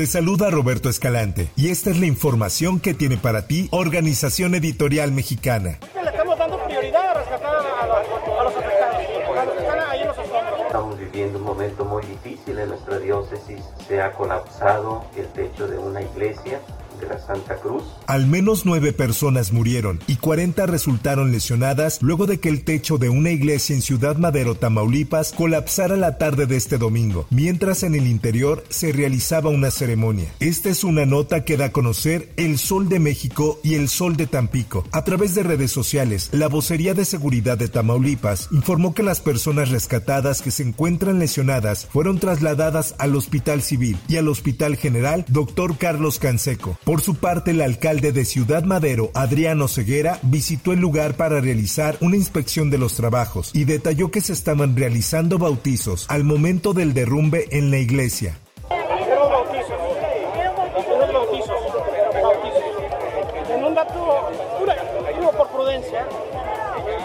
Te saluda Roberto Escalante y esta es la información que tiene para ti Organización Editorial Mexicana. Le estamos dando prioridad a rescatar a los, a los afectados, a los que están ahí en los escombros. Estamos viviendo un momento muy difícil en nuestra diócesis. Se ha colapsado el techo de una iglesia de la Santa Cruz. Al menos nueve personas murieron y 40 resultaron lesionadas luego de que el techo de una iglesia en Ciudad Madero, Tamaulipas, colapsara la tarde de este domingo, mientras en el interior se realizaba una ceremonia. Esta es una nota que da a conocer El Sol de México y El Sol de Tampico. A través de redes sociales, la vocería de seguridad de Tamaulipas informó que las personas rescatadas que se encuentran lesionadas fueron trasladadas al Hospital Civil y al Hospital General Dr. Carlos Canseco. Por su parte, el alcalde de Ciudad Madero, Adriano Ceguera, visitó el lugar para realizar una inspección de los trabajos y detalló que se estaban realizando bautizos al momento del derrumbe en la iglesia.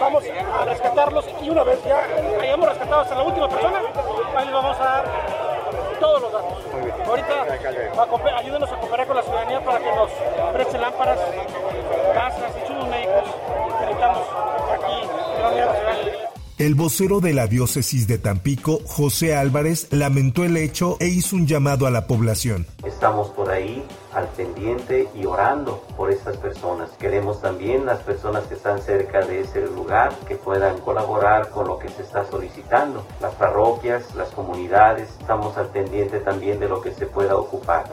Vamos a rescatarlos y una vez ya hayamos rescatado hasta la última persona, ahí les vamos a dar todos los datos. Ahorita ayúdenos a El vocero de la diócesis de Tampico, José Álvarez, lamentó el hecho e hizo un llamado a la población. Estamos por ahí al pendiente y orando por estas personas. Queremos también las personas que están cerca de ese lugar que puedan colaborar con lo que se está solicitando. Las parroquias, las comunidades, estamos al pendiente también de lo que se pueda ocupar.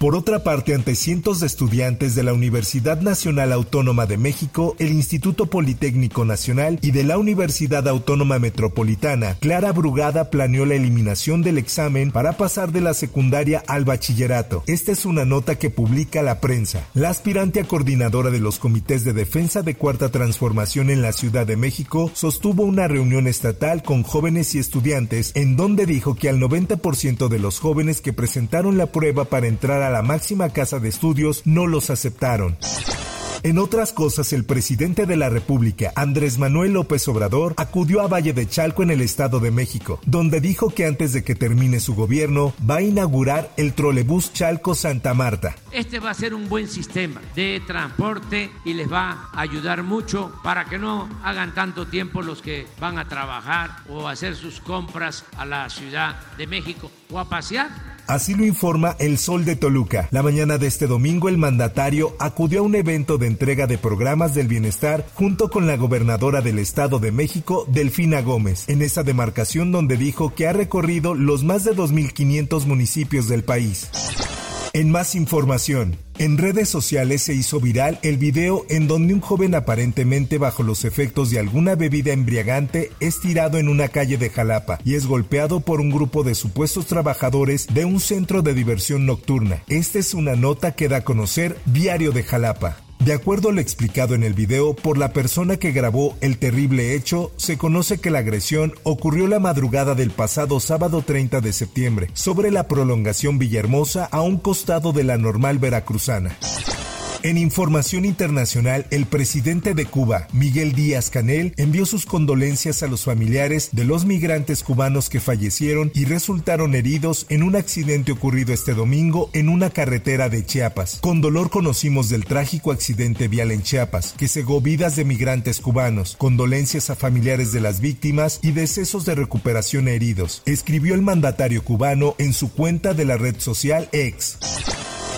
Por otra parte, ante cientos de estudiantes de la Universidad Nacional Autónoma de México, el Instituto Politécnico Nacional y de la Universidad Autónoma Metropolitana, Clara Brugada planeó la eliminación del examen para pasar de la secundaria al bachillerato. Esta es una nota que publica la prensa. La aspirante a coordinadora de los comités de defensa de Cuarta Transformación en la Ciudad de México sostuvo una reunión estatal con jóvenes y estudiantes en donde dijo que al 90% de los jóvenes que presentaron la prueba para entrar a la máxima casa de estudios no los aceptaron. En otras cosas, el presidente de la República, Andrés Manuel López Obrador, acudió a Valle de Chalco en el Estado de México, donde dijo que antes de que termine su gobierno va a inaugurar el trolebús Chalco Santa Marta. Este va a ser un buen sistema de transporte y les va a ayudar mucho para que no hagan tanto tiempo los que van a trabajar o a hacer sus compras a la Ciudad de México o a pasear. Así lo informa El Sol de Toluca. La mañana de este domingo el mandatario acudió a un evento de entrega de programas del bienestar junto con la gobernadora del Estado de México, Delfina Gómez, en esa demarcación donde dijo que ha recorrido los más de 2.500 municipios del país. En más información, en redes sociales se hizo viral el video en donde un joven aparentemente bajo los efectos de alguna bebida embriagante es tirado en una calle de Jalapa y es golpeado por un grupo de supuestos trabajadores de un centro de diversión nocturna. Esta es una nota que da a conocer Diario de Jalapa. De acuerdo a lo explicado en el video por la persona que grabó el terrible hecho, se conoce que la agresión ocurrió la madrugada del pasado sábado 30 de septiembre, sobre la prolongación Villahermosa a un costado de la normal veracruzana. En información internacional, el presidente de Cuba, Miguel Díaz Canel, envió sus condolencias a los familiares de los migrantes cubanos que fallecieron y resultaron heridos en un accidente ocurrido este domingo en una carretera de Chiapas. Con dolor conocimos del trágico accidente vial en Chiapas, que cegó vidas de migrantes cubanos. Condolencias a familiares de las víctimas y decesos de recuperación a heridos, escribió el mandatario cubano en su cuenta de la red social X.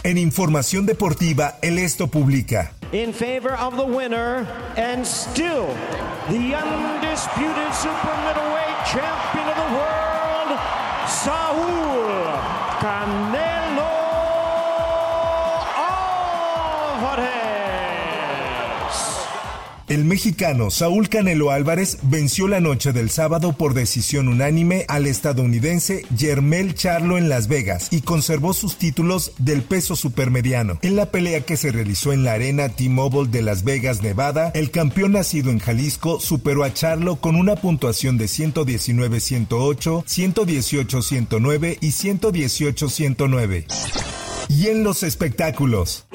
En información deportiva, el Esto publica. in favor of the winner and still the undisputed super middleweight champion of the world, Saul Canelo El mexicano Saúl Canelo Álvarez venció la noche del sábado por decisión unánime al estadounidense Yermel Charlo en Las Vegas y conservó sus títulos del peso supermediano. En la pelea que se realizó en la arena T-Mobile de Las Vegas, Nevada, el campeón nacido en Jalisco superó a Charlo con una puntuación de 119-108, 118-109 y 118-109. Y en los espectáculos.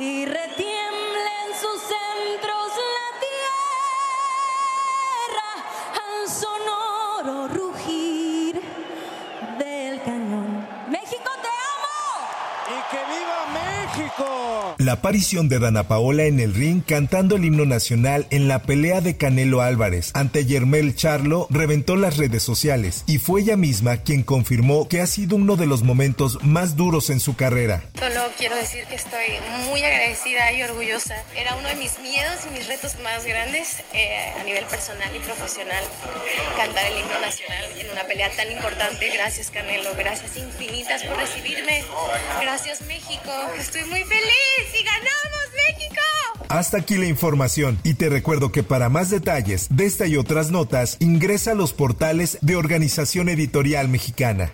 La aparición de Dana Paola en el ring cantando el himno nacional en la pelea de Canelo Álvarez ante Yermel Charlo reventó las redes sociales y fue ella misma quien confirmó que ha sido uno de los momentos más duros en su carrera. Solo quiero decir que estoy muy agradecida y orgullosa. Era uno de mis miedos y mis retos más grandes eh, a nivel personal y profesional cantar el himno nacional en una pelea tan importante. Gracias Canelo, gracias infinitas por recibirme. Gracias México, estoy muy feliz ganamos, México! Hasta aquí la información y te recuerdo que para más detalles de esta y otras notas ingresa a los portales de Organización Editorial Mexicana.